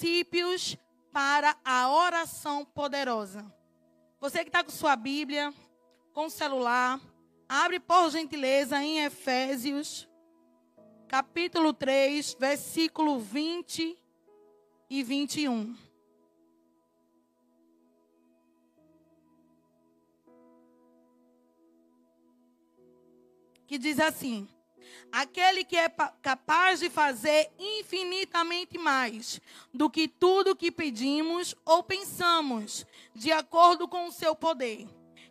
princípios para a oração poderosa. Você que está com sua Bíblia, com o celular, abre por gentileza em Efésios, capítulo 3, versículo 20 e 21. Que diz assim: aquele que é capaz de fazer infinitamente mais do que tudo que pedimos ou pensamos, de acordo com o seu poder,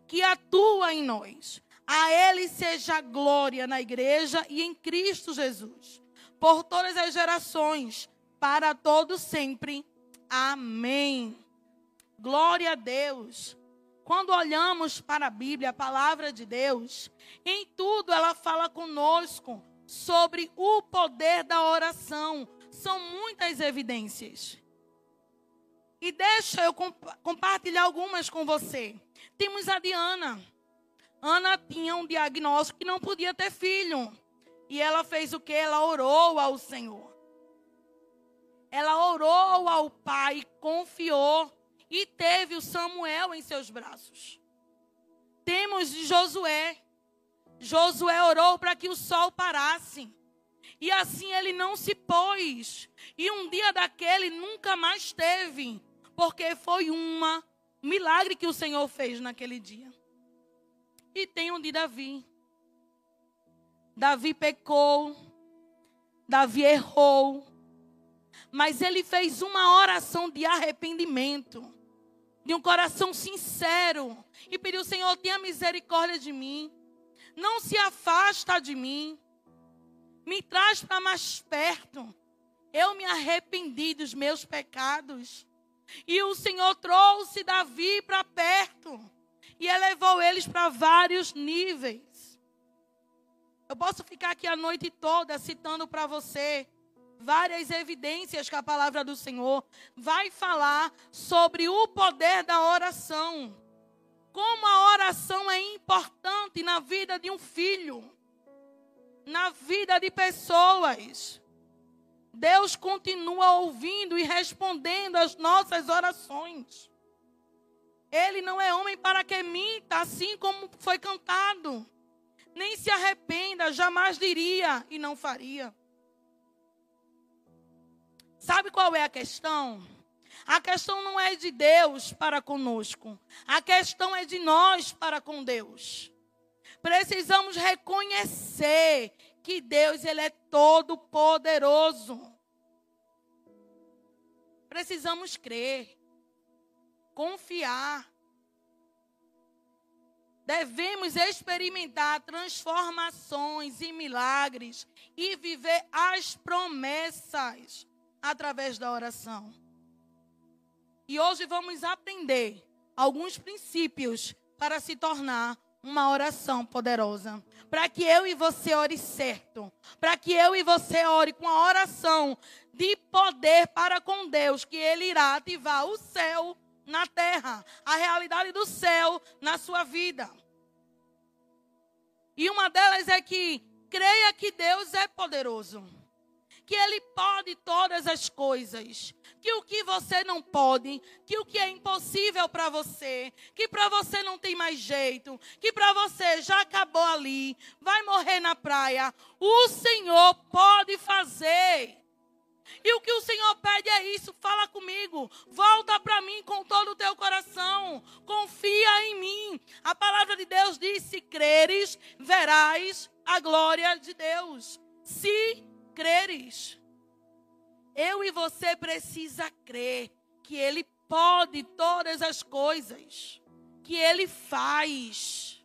que atua em nós. A Ele seja glória na igreja e em Cristo Jesus, por todas as gerações, para todos sempre. Amém. Glória a Deus. Quando olhamos para a Bíblia, a palavra de Deus, em tudo ela fala conosco sobre o poder da oração. São muitas evidências. E deixa eu comp compartilhar algumas com você. Temos a Diana. Ana tinha um diagnóstico que não podia ter filho. E ela fez o que? Ela orou ao Senhor. Ela orou ao Pai, confiou e teve o Samuel em seus braços. Temos de Josué. Josué orou para que o sol parasse. E assim ele não se pôs. E um dia daquele nunca mais teve. Porque foi um milagre que o Senhor fez naquele dia. E tem um de Davi. Davi pecou. Davi errou. Mas ele fez uma oração de arrependimento. De um coração sincero. E pediu, Senhor, tenha misericórdia de mim não se afasta de mim, me traz para mais perto. Eu me arrependi dos meus pecados. E o Senhor trouxe Davi para perto e elevou eles para vários níveis. Eu posso ficar aqui a noite toda citando para você várias evidências que a palavra do Senhor vai falar sobre o poder da oração como a oração é importante na vida de um filho, na vida de pessoas. Deus continua ouvindo e respondendo às nossas orações. Ele não é homem para que minta, assim como foi cantado. Nem se arrependa, jamais diria e não faria. Sabe qual é a questão? A questão não é de Deus para conosco. A questão é de nós para com Deus. Precisamos reconhecer que Deus ele é todo poderoso. Precisamos crer, confiar. Devemos experimentar transformações e milagres e viver as promessas através da oração. E hoje vamos aprender alguns princípios para se tornar uma oração poderosa. Para que eu e você ore certo. Para que eu e você ore com a oração de poder para com Deus, que Ele irá ativar o céu na terra, a realidade do céu na sua vida. E uma delas é que creia que Deus é poderoso, que Ele pode todas as coisas, que o que você não pode, que o que é impossível para você, que para você não tem mais jeito, que para você já acabou ali, vai morrer na praia, o Senhor pode fazer. E o que o Senhor pede é isso, fala comigo, volta para mim com todo o teu coração, confia em mim. A palavra de Deus diz: se creres, verás a glória de Deus. Se creres. Eu e você precisa crer que ele pode todas as coisas, que ele faz.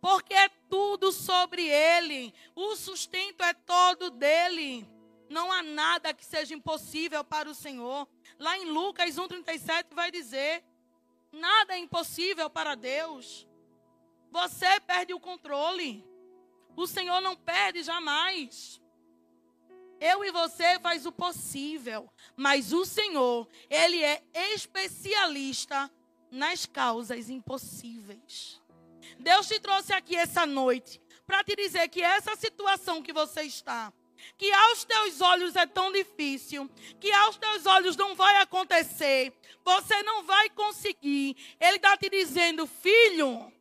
Porque é tudo sobre ele, o sustento é todo dele. Não há nada que seja impossível para o Senhor. Lá em Lucas 1:37 vai dizer: nada é impossível para Deus. Você perde o controle. O Senhor não perde jamais. Eu e você faz o possível, mas o Senhor, ele é especialista nas causas impossíveis. Deus te trouxe aqui essa noite para te dizer que essa situação que você está, que aos teus olhos é tão difícil, que aos teus olhos não vai acontecer, você não vai conseguir. Ele está te dizendo, filho,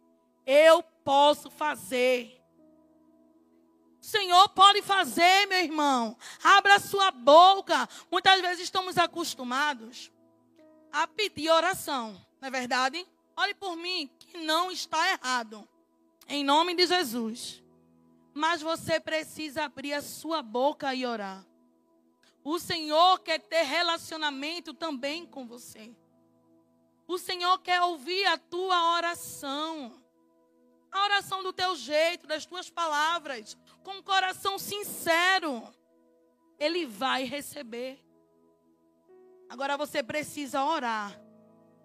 eu posso fazer. O Senhor pode fazer, meu irmão. Abra sua boca. Muitas vezes estamos acostumados a pedir oração, não é verdade? Olhe por mim, que não está errado. Em nome de Jesus. Mas você precisa abrir a sua boca e orar. O Senhor quer ter relacionamento também com você. O Senhor quer ouvir a tua oração. A oração do teu jeito, das tuas palavras, com um coração sincero. Ele vai receber. Agora você precisa orar,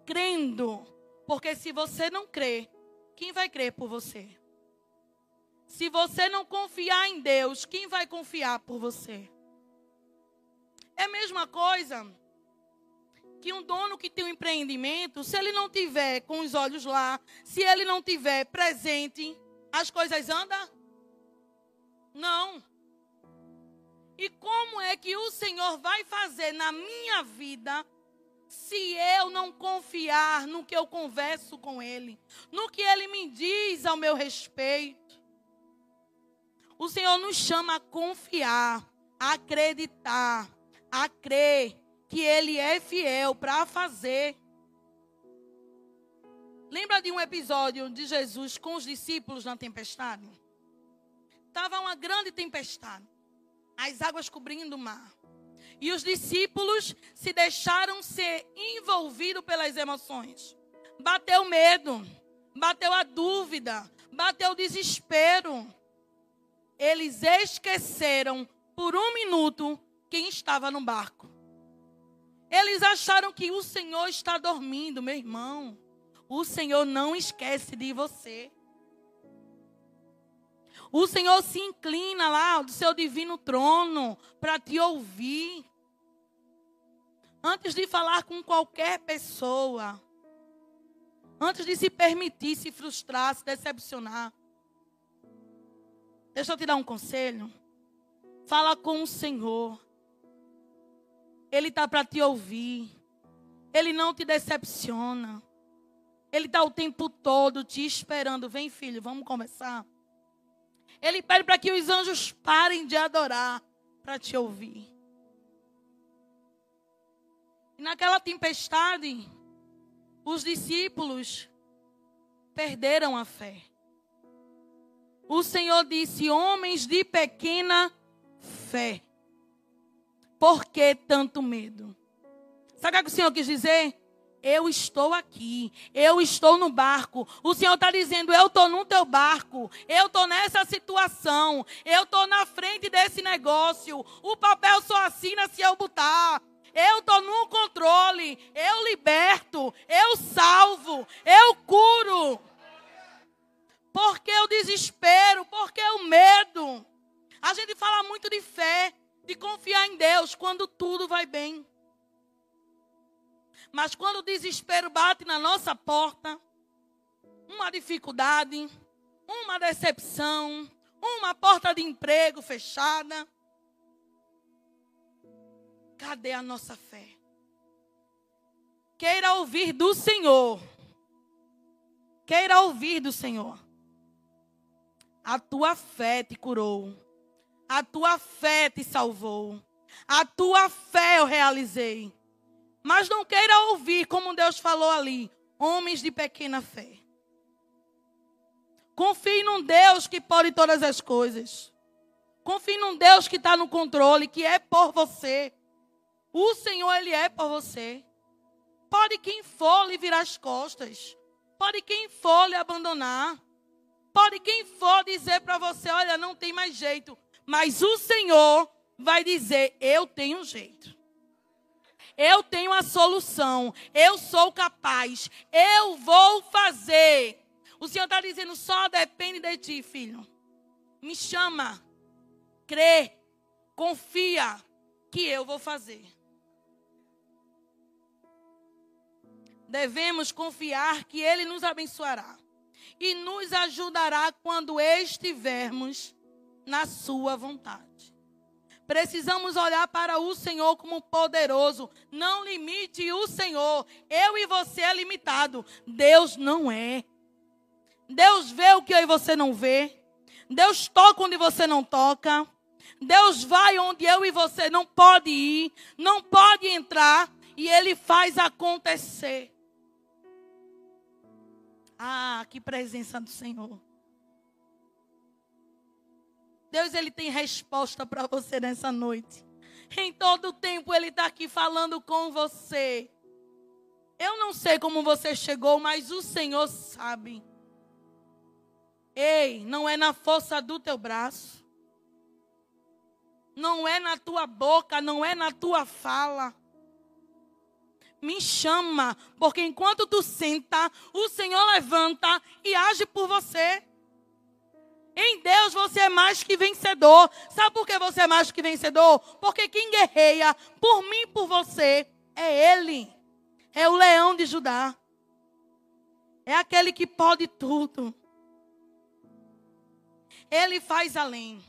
crendo. Porque se você não crê, quem vai crer por você? Se você não confiar em Deus, quem vai confiar por você? É a mesma coisa que um dono que tem um empreendimento, se ele não tiver com os olhos lá, se ele não tiver presente, as coisas andam? Não. E como é que o Senhor vai fazer na minha vida se eu não confiar no que eu converso com Ele, no que Ele me diz ao meu respeito? O Senhor nos chama a confiar, a acreditar, a crer que Ele é fiel para fazer. Lembra de um episódio de Jesus com os discípulos na tempestade? Estava uma grande tempestade, as águas cobrindo o mar. E os discípulos se deixaram ser envolvidos pelas emoções. Bateu medo, bateu a dúvida, bateu o desespero eles esqueceram por um minuto quem estava no barco. Eles acharam que o Senhor está dormindo, meu irmão. O Senhor não esquece de você. O Senhor se inclina lá do seu divino trono para te ouvir. Antes de falar com qualquer pessoa, antes de se permitir se frustrar, se decepcionar, Deixa eu te dar um conselho. Fala com o Senhor. Ele está para te ouvir. Ele não te decepciona. Ele está o tempo todo te esperando. Vem, filho, vamos começar. Ele pede para que os anjos parem de adorar para te ouvir. E naquela tempestade, os discípulos perderam a fé. O Senhor disse: Homens de pequena fé. Por que tanto medo? Sabe o que o Senhor quis dizer? Eu estou aqui, eu estou no barco. O Senhor está dizendo: Eu estou no teu barco, eu estou nessa situação, eu estou na frente desse negócio. O papel só assina se eu botar. Eu estou no controle, eu liberto, eu salvo, eu curo. Por que o desespero? Por que o medo? A gente fala muito de fé, de confiar em Deus quando tudo vai bem. Mas quando o desespero bate na nossa porta, uma dificuldade, uma decepção, uma porta de emprego fechada, cadê a nossa fé? Queira ouvir do Senhor. Queira ouvir do Senhor. A tua fé te curou. A tua fé te salvou. A tua fé eu realizei. Mas não queira ouvir, como Deus falou ali, homens de pequena fé. Confie num Deus que pode todas as coisas. Confie num Deus que está no controle, que é por você. O Senhor, Ele é por você. Pode quem for lhe virar as costas. Pode quem for lhe abandonar. Pode quem for dizer para você, olha, não tem mais jeito. Mas o Senhor vai dizer, eu tenho jeito. Eu tenho a solução. Eu sou capaz. Eu vou fazer. O Senhor está dizendo, só depende de ti, filho. Me chama. Crê. Confia que eu vou fazer. Devemos confiar que Ele nos abençoará e nos ajudará quando estivermos na Sua vontade. Precisamos olhar para o Senhor como poderoso. Não limite o Senhor. Eu e você é limitado. Deus não é. Deus vê o que eu e você não vê. Deus toca onde você não toca. Deus vai onde eu e você não pode ir, não pode entrar, e Ele faz acontecer. Ah, que presença do Senhor. Deus, Ele tem resposta para você nessa noite. Em todo tempo Ele está aqui falando com você. Eu não sei como você chegou, mas o Senhor sabe. Ei, não é na força do teu braço. Não é na tua boca, não é na tua fala. Me chama, porque enquanto tu senta, o Senhor levanta e age por você. Em Deus você é mais que vencedor. Sabe por que você é mais que vencedor? Porque quem guerreia por mim e por você é Ele. É o leão de Judá. É aquele que pode tudo. Ele faz além.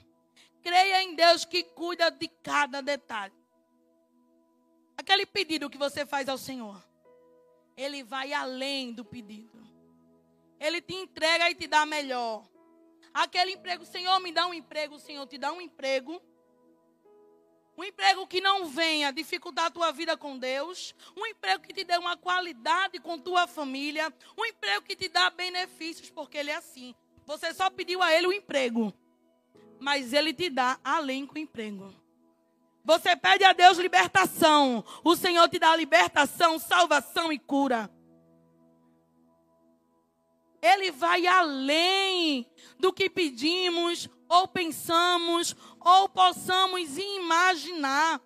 Creia em Deus que cuida de cada detalhe. Aquele pedido que você faz ao Senhor, Ele vai além do pedido. Ele te entrega e te dá melhor. Aquele emprego, Senhor, me dá um emprego, Senhor te dá um emprego. Um emprego que não venha dificultar a tua vida com Deus. Um emprego que te dê uma qualidade com tua família. Um emprego que te dá benefícios, porque Ele é assim. Você só pediu a Ele o emprego. Mas Ele te dá além com o emprego. Você pede a Deus libertação. O Senhor te dá libertação, salvação e cura. Ele vai além do que pedimos, ou pensamos, ou possamos imaginar.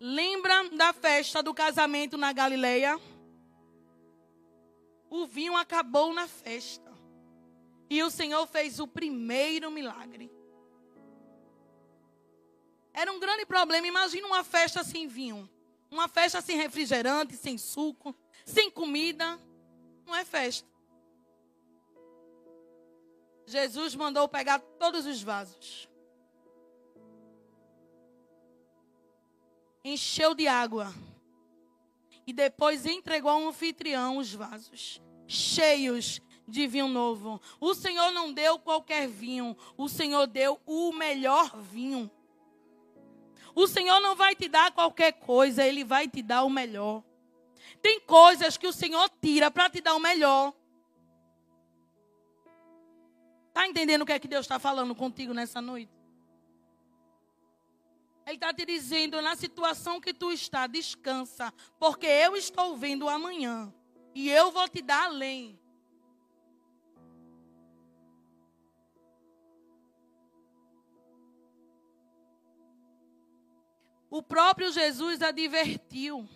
Lembra da festa do casamento na Galileia? O vinho acabou na festa. E o Senhor fez o primeiro milagre. Era um grande problema. Imagina uma festa sem vinho. Uma festa sem refrigerante, sem suco, sem comida não é festa. Jesus mandou pegar todos os vasos. Encheu de água. E depois entregou ao anfitrião os vasos, cheios de vinho novo. O Senhor não deu qualquer vinho, o Senhor deu o melhor vinho. O Senhor não vai te dar qualquer coisa, Ele vai te dar o melhor. Tem coisas que o Senhor tira para te dar o melhor. Está entendendo o que é que Deus está falando contigo nessa noite? Ele está te dizendo, na situação que tu está, descansa, porque eu estou vendo amanhã. E eu vou te dar além. O próprio Jesus advertiu.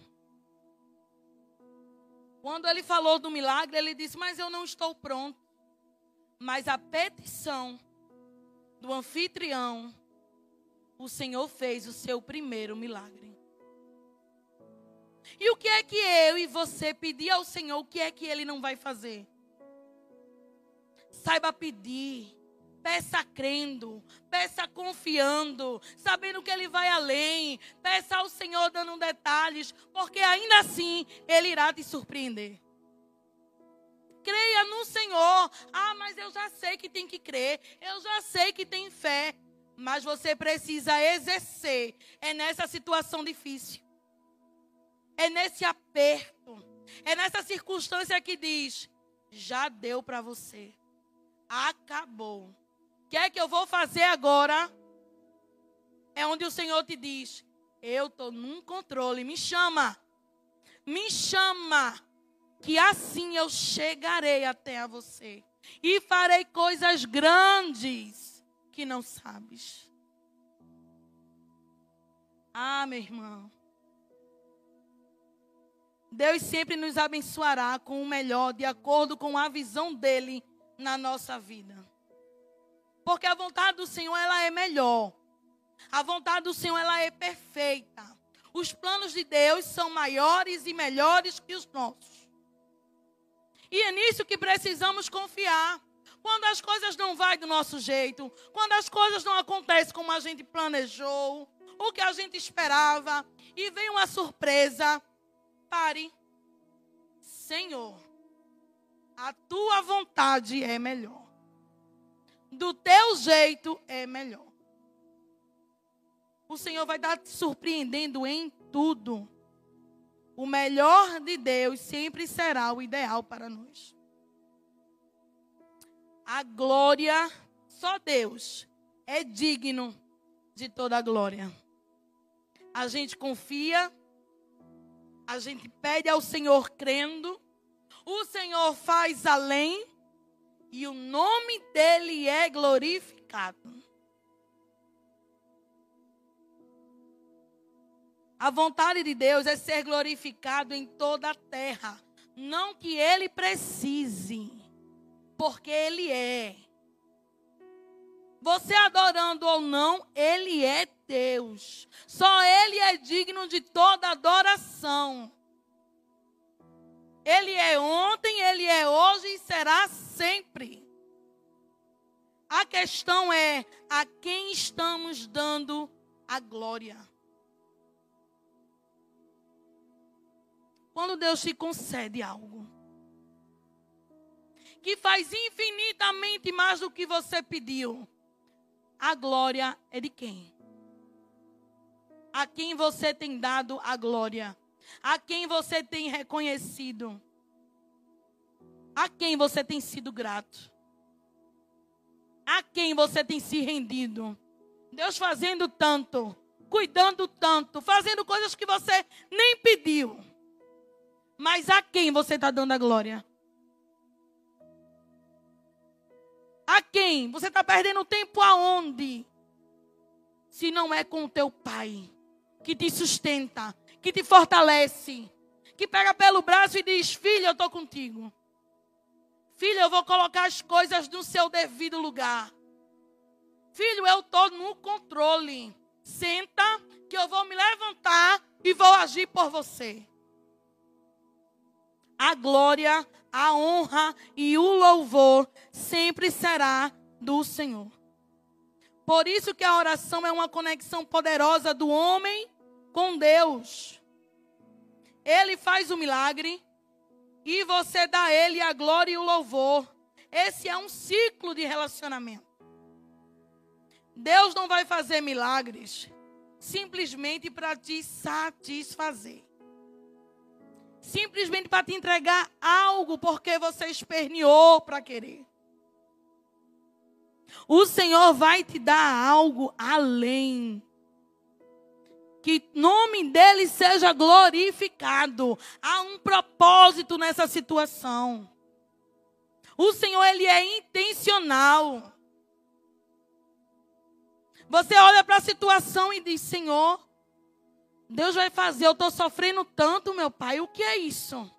Quando ele falou do milagre, ele disse: Mas eu não estou pronto. Mas a petição do anfitrião, o Senhor fez o seu primeiro milagre. E o que é que eu e você pedir ao Senhor, o que é que ele não vai fazer? Saiba pedir Peça crendo, peça confiando, sabendo que Ele vai além. Peça ao Senhor dando detalhes, porque ainda assim Ele irá te surpreender. Creia no Senhor. Ah, mas eu já sei que tem que crer, eu já sei que tem fé. Mas você precisa exercer. É nessa situação difícil. É nesse aperto. É nessa circunstância que diz: já deu para você. Acabou que é que eu vou fazer agora? É onde o Senhor te diz: Eu estou num controle, me chama. Me chama, que assim eu chegarei até a você e farei coisas grandes que não sabes. Ah, meu irmão. Deus sempre nos abençoará com o melhor, de acordo com a visão dele na nossa vida. Porque a vontade do Senhor ela é melhor. A vontade do Senhor ela é perfeita. Os planos de Deus são maiores e melhores que os nossos. E é nisso que precisamos confiar. quando as coisas não vai do nosso jeito, quando as coisas não acontecem como a gente planejou, o que a gente esperava, e vem uma surpresa, pare. Senhor, a tua vontade é melhor. Do teu jeito é melhor. O Senhor vai estar te surpreendendo em tudo. O melhor de Deus sempre será o ideal para nós. A glória, só Deus é digno de toda a glória. A gente confia, a gente pede ao Senhor crendo, o Senhor faz além e o nome dele é glorificado. A vontade de Deus é ser glorificado em toda a terra. Não que ele precise, porque ele é. Você adorando ou não, ele é Deus. Só ele é digno de toda adoração. Ele é ontem, ele é hoje e será sempre. A questão é a quem estamos dando a glória. Quando Deus te concede algo que faz infinitamente mais do que você pediu, a glória é de quem? A quem você tem dado a glória? A quem você tem reconhecido? A quem você tem sido grato? A quem você tem se rendido? Deus fazendo tanto, cuidando tanto, fazendo coisas que você nem pediu. Mas a quem você está dando a glória? A quem? Você está perdendo tempo aonde? Se não é com o teu pai, que te sustenta, que te fortalece, que pega pelo braço e diz: Filho, eu estou contigo. Filho, eu vou colocar as coisas no seu devido lugar. Filho, eu estou no controle. Senta, que eu vou me levantar e vou agir por você a glória, a honra e o louvor sempre será do Senhor. Por isso que a oração é uma conexão poderosa do homem com Deus. Ele faz o milagre e você dá a ele a glória e o louvor. Esse é um ciclo de relacionamento. Deus não vai fazer milagres simplesmente para te satisfazer simplesmente para te entregar algo porque você esperneou para querer. O Senhor vai te dar algo além. Que nome dele seja glorificado. Há um propósito nessa situação. O Senhor, ele é intencional. Você olha para a situação e diz: Senhor, Deus vai fazer, eu estou sofrendo tanto, meu pai. O que é isso?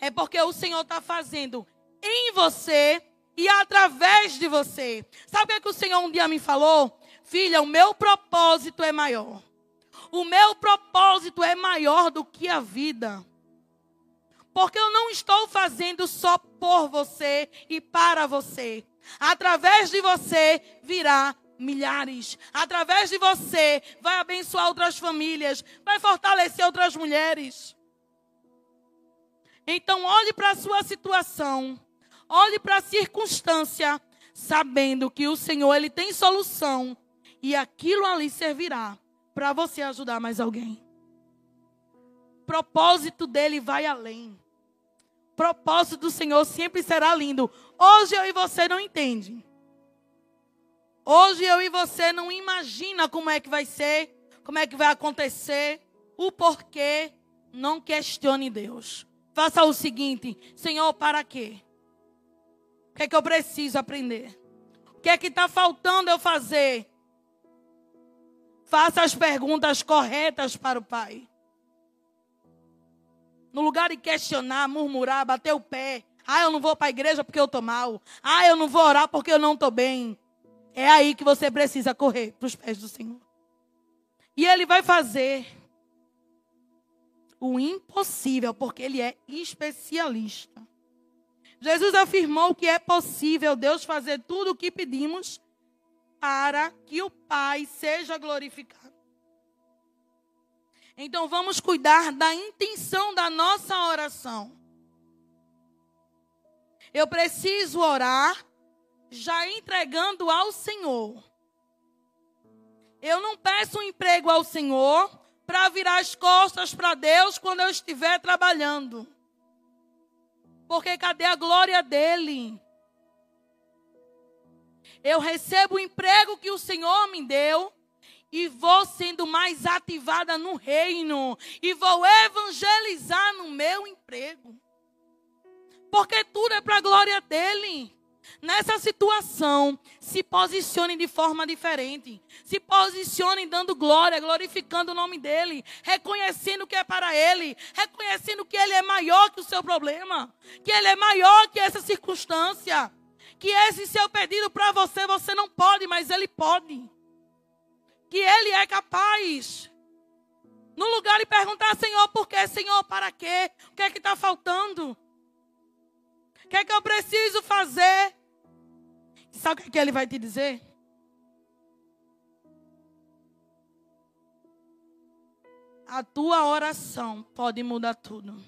É porque o Senhor está fazendo em você e através de você. Sabe o que, é que o Senhor um dia me falou? Filha, o meu propósito é maior. O meu propósito é maior do que a vida. Porque eu não estou fazendo só por você e para você. Através de você virá milhares. Através de você, vai abençoar outras famílias, vai fortalecer outras mulheres. Então, olhe para a sua situação, olhe para a circunstância, sabendo que o Senhor ele tem solução e aquilo ali servirá para você ajudar mais alguém. O propósito dele vai além. O propósito do Senhor sempre será lindo. Hoje eu e você não entendem. Hoje eu e você não imagina como é que vai ser, como é que vai acontecer, o porquê. Não questione Deus. Faça o seguinte: Senhor, para quê? O que é que eu preciso aprender? O que é que está faltando eu fazer? Faça as perguntas corretas para o Pai. No lugar de questionar, murmurar, bater o pé. Ah, eu não vou para a igreja porque eu estou mal. Ah, eu não vou orar porque eu não estou bem. É aí que você precisa correr para os pés do Senhor. E Ele vai fazer o impossível, porque Ele é especialista. Jesus afirmou que é possível Deus fazer tudo o que pedimos para que o Pai seja glorificado. Então vamos cuidar da intenção da nossa oração. Eu preciso orar já entregando ao Senhor. Eu não peço um emprego ao Senhor para virar as costas para Deus quando eu estiver trabalhando. Porque cadê a glória dele? Eu recebo o emprego que o Senhor me deu e vou sendo mais ativada no reino e vou evangelizar no meu emprego. Porque tudo é para a glória dele. Nessa situação, se posicione de forma diferente. Se posicione dando glória, glorificando o nome dele, reconhecendo que é para ele, reconhecendo que ele é maior que o seu problema, que ele é maior que essa circunstância, que esse seu pedido para você você não pode, mas ele pode. Que ele é capaz. No lugar de perguntar, Senhor, por quê? Senhor, para quê? O que é que está faltando? O que é que eu preciso fazer? Sabe o que ele vai te dizer? A tua oração pode mudar tudo.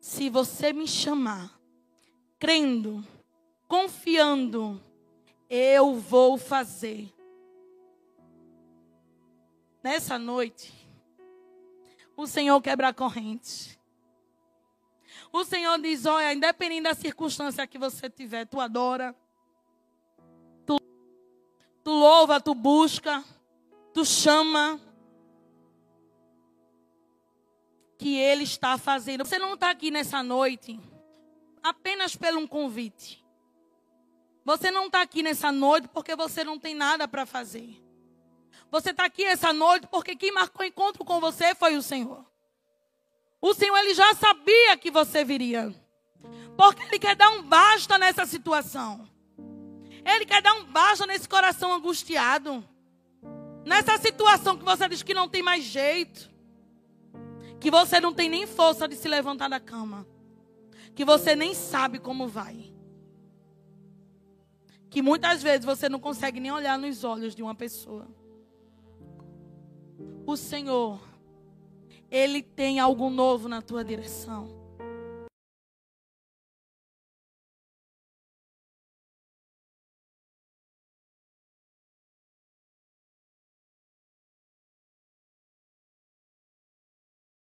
Se você me chamar, crendo, confiando, eu vou fazer. Nessa noite, o Senhor quebra a corrente. O Senhor diz: olha, independente da circunstância que você tiver, tu adora, tu, tu louva, tu busca, tu chama. Que Ele está fazendo. Você não está aqui nessa noite apenas pelo um convite. Você não está aqui nessa noite porque você não tem nada para fazer. Você está aqui essa noite porque quem marcou encontro com você foi o Senhor. O Senhor ele já sabia que você viria. Porque ele quer dar um basta nessa situação. Ele quer dar um basta nesse coração angustiado. Nessa situação que você diz que não tem mais jeito. Que você não tem nem força de se levantar da cama. Que você nem sabe como vai. Que muitas vezes você não consegue nem olhar nos olhos de uma pessoa. O Senhor ele tem algo novo na tua direção.